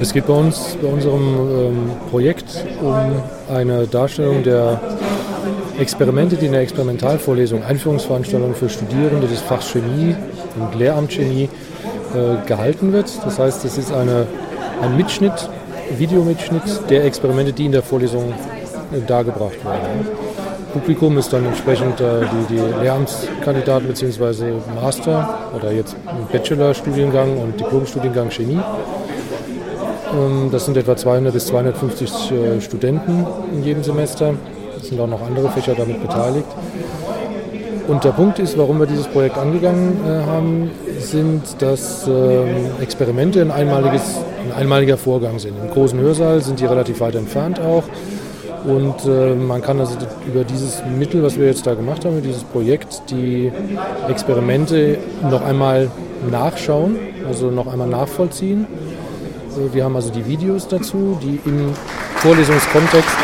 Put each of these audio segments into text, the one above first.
Es geht bei uns, bei unserem ähm, Projekt um eine Darstellung der Experimente, die in der Experimentalvorlesung, Einführungsveranstaltung für Studierende des Fachs Chemie und Lehramt Chemie äh, gehalten wird. Das heißt, es ist eine, ein Mitschnitt, Videomitschnitt der Experimente, die in der Vorlesung äh, dargebracht werden. Publikum ist dann entsprechend äh, die, die Lehramtskandidaten bzw. Master oder jetzt Bachelorstudiengang und Diplomstudiengang Chemie. Ähm, das sind etwa 200 bis 250 äh, Studenten in jedem Semester. Es sind auch noch andere Fächer damit beteiligt. Und der Punkt ist, warum wir dieses Projekt angegangen äh, haben, sind, dass äh, Experimente ein, einmaliges, ein einmaliger Vorgang sind. Im großen Hörsaal sind die relativ weit entfernt auch. Und äh, man kann also über dieses Mittel, was wir jetzt da gemacht haben, dieses Projekt, die Experimente noch einmal nachschauen, also noch einmal nachvollziehen. Wir haben also die Videos dazu, die im Vorlesungskontext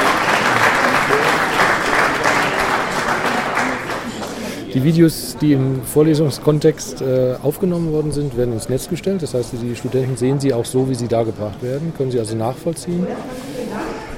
Die Videos, die im Vorlesungskontext äh, aufgenommen worden sind, werden ins Netz gestellt. Das heißt, die Studenten sehen sie auch so, wie sie dargebracht werden, können sie also nachvollziehen.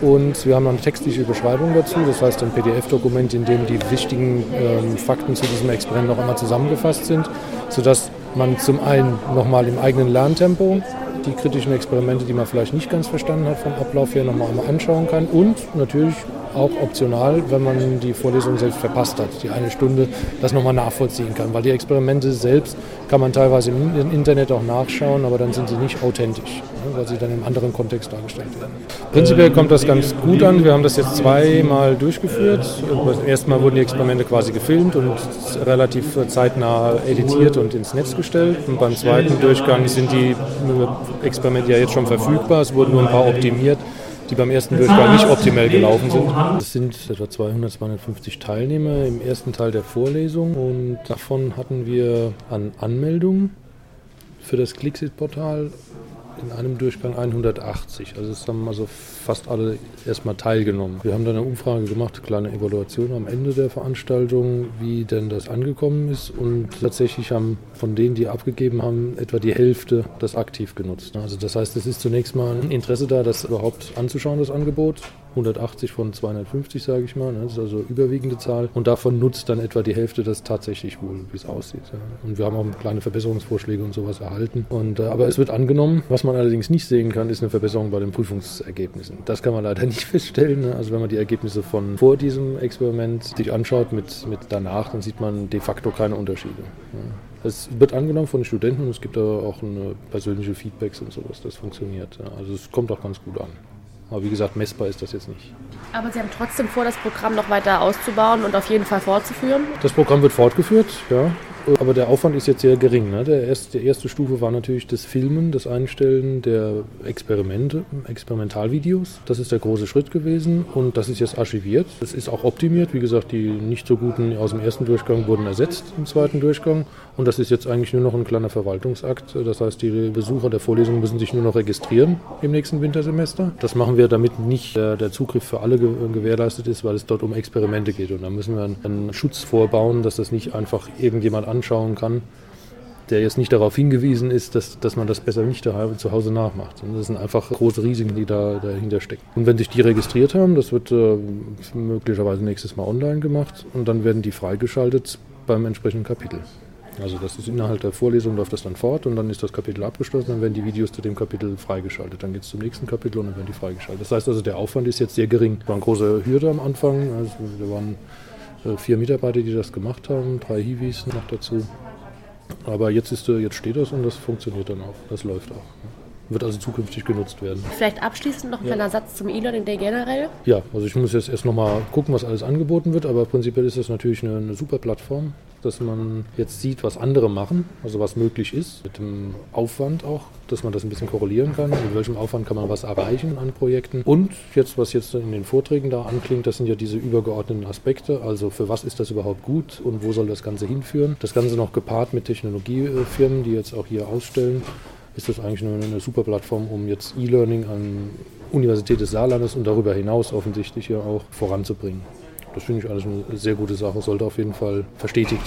Und wir haben noch eine textliche Beschreibung dazu, das heißt ein PDF-Dokument, in dem die wichtigen ähm, Fakten zu diesem Experiment noch einmal zusammengefasst sind, sodass man zum einen nochmal im eigenen Lerntempo die kritischen Experimente, die man vielleicht nicht ganz verstanden hat vom Ablauf her, nochmal anschauen kann. Und natürlich auch optional, wenn man die Vorlesung selbst verpasst hat, die eine Stunde, das nochmal nachvollziehen kann. Weil die Experimente selbst kann man teilweise im Internet auch nachschauen, aber dann sind sie nicht authentisch, ne, weil sie dann im anderen Kontext dargestellt werden. Prinzipiell kommt das ganz gut an. Wir haben das jetzt zweimal durchgeführt. Beim ersten Mal wurden die Experimente quasi gefilmt und relativ zeitnah editiert und ins Netz gestellt. Und beim zweiten Durchgang sind die Experimente ja jetzt schon verfügbar. Es wurden nur ein paar optimiert die beim ersten Durchgang nicht optimal gelaufen sind. Es sind etwa 200, 250 Teilnehmer im ersten Teil der Vorlesung und davon hatten wir an Anmeldungen für das Clixit-Portal in einem Durchgang 180. Also es haben also fast alle erstmal teilgenommen. Wir haben dann eine Umfrage gemacht, kleine Evaluation am Ende der Veranstaltung, wie denn das angekommen ist. Und tatsächlich haben von denen, die abgegeben haben, etwa die Hälfte das aktiv genutzt. Also das heißt, es ist zunächst mal ein Interesse da, das überhaupt anzuschauen, das Angebot. 180 von 250, sage ich mal. Das ist also überwiegende Zahl. Und davon nutzt dann etwa die Hälfte das tatsächlich wohl, wie es aussieht. Und wir haben auch kleine Verbesserungsvorschläge und sowas erhalten. Und, äh, aber es wird angenommen. Was man allerdings nicht sehen kann, ist eine Verbesserung bei den Prüfungsergebnissen. Das kann man leider nicht feststellen. Ne? Also wenn man die Ergebnisse von vor diesem Experiment sich anschaut mit, mit danach, dann sieht man de facto keine Unterschiede. Es wird angenommen von den Studenten und es gibt aber auch persönliche Feedbacks und sowas. Das funktioniert. Also es kommt auch ganz gut an. Aber wie gesagt, messbar ist das jetzt nicht. Aber Sie haben trotzdem vor, das Programm noch weiter auszubauen und auf jeden Fall fortzuführen? Das Programm wird fortgeführt, ja. Aber der Aufwand ist jetzt sehr gering. Ne? Der erste, die erste Stufe war natürlich das Filmen, das Einstellen der Experimente, Experimentalvideos. Das ist der große Schritt gewesen und das ist jetzt archiviert. Es ist auch optimiert. Wie gesagt, die nicht so guten aus dem ersten Durchgang wurden ersetzt im zweiten Durchgang und das ist jetzt eigentlich nur noch ein kleiner Verwaltungsakt. Das heißt, die Besucher der Vorlesungen müssen sich nur noch registrieren im nächsten Wintersemester. Das machen wir, damit nicht der Zugriff für alle gewährleistet ist, weil es dort um Experimente geht. Und da müssen wir einen Schutz vorbauen, dass das nicht einfach irgendjemand an anschauen kann, der jetzt nicht darauf hingewiesen ist, dass, dass man das besser nicht zu Hause nachmacht. Das sind einfach große Risiken, die da dahinter stecken. Und wenn sich die registriert haben, das wird äh, möglicherweise nächstes Mal online gemacht und dann werden die freigeschaltet beim entsprechenden Kapitel. Also das ist innerhalb der Vorlesung läuft das dann fort und dann ist das Kapitel abgeschlossen, dann werden die Videos zu dem Kapitel freigeschaltet. Dann geht es zum nächsten Kapitel und dann werden die freigeschaltet. Das heißt also, der Aufwand ist jetzt sehr gering. Es war eine große Hürde am Anfang. Also wir waren vier Mitarbeiter, die das gemacht haben, drei Hiwis noch dazu. Aber jetzt, ist, äh, jetzt steht das und das funktioniert dann auch. Das läuft auch. Wird also zukünftig genutzt werden. Vielleicht abschließend noch ein ja. kleiner Satz zum E-Learning Day generell. Ja, also ich muss jetzt erst nochmal gucken, was alles angeboten wird, aber prinzipiell ist das natürlich eine, eine super Plattform dass man jetzt sieht, was andere machen, also was möglich ist, mit dem Aufwand auch, dass man das ein bisschen korrelieren kann, mit welchem Aufwand kann man was erreichen an Projekten. Und jetzt, was jetzt in den Vorträgen da anklingt, das sind ja diese übergeordneten Aspekte, also für was ist das überhaupt gut und wo soll das Ganze hinführen. Das Ganze noch gepaart mit Technologiefirmen, die jetzt auch hier ausstellen, ist das eigentlich eine, eine super Plattform, um jetzt E-Learning an Universität des Saarlandes und darüber hinaus offensichtlich ja auch voranzubringen. Das finde ich alles eine sehr gute Sache, sollte auf jeden Fall verstetigt werden.